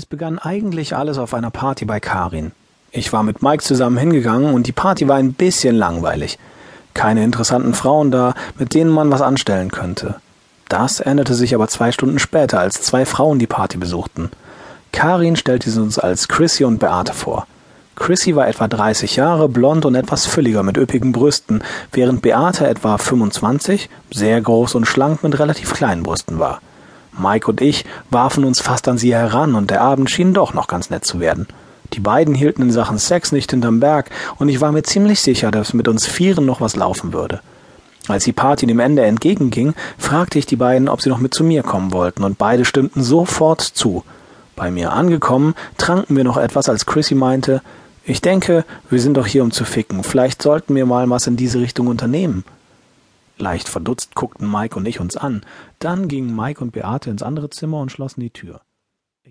Es begann eigentlich alles auf einer Party bei Karin. Ich war mit Mike zusammen hingegangen und die Party war ein bisschen langweilig. Keine interessanten Frauen da, mit denen man was anstellen könnte. Das änderte sich aber zwei Stunden später, als zwei Frauen die Party besuchten. Karin stellte sie uns als Chrissy und Beate vor. Chrissy war etwa 30 Jahre, blond und etwas fülliger mit üppigen Brüsten, während Beate etwa 25, sehr groß und schlank mit relativ kleinen Brüsten war. Mike und ich warfen uns fast an sie heran und der Abend schien doch noch ganz nett zu werden. Die beiden hielten in Sachen Sex nicht hinterm Berg und ich war mir ziemlich sicher, dass mit uns Vieren noch was laufen würde. Als die Party dem Ende entgegenging, fragte ich die beiden, ob sie noch mit zu mir kommen wollten und beide stimmten sofort zu. Bei mir angekommen, tranken wir noch etwas, als Chrissy meinte, ich denke, wir sind doch hier, um zu ficken. Vielleicht sollten wir mal was in diese Richtung unternehmen. Leicht verdutzt guckten Mike und ich uns an. Dann gingen Mike und Beate ins andere Zimmer und schlossen die Tür.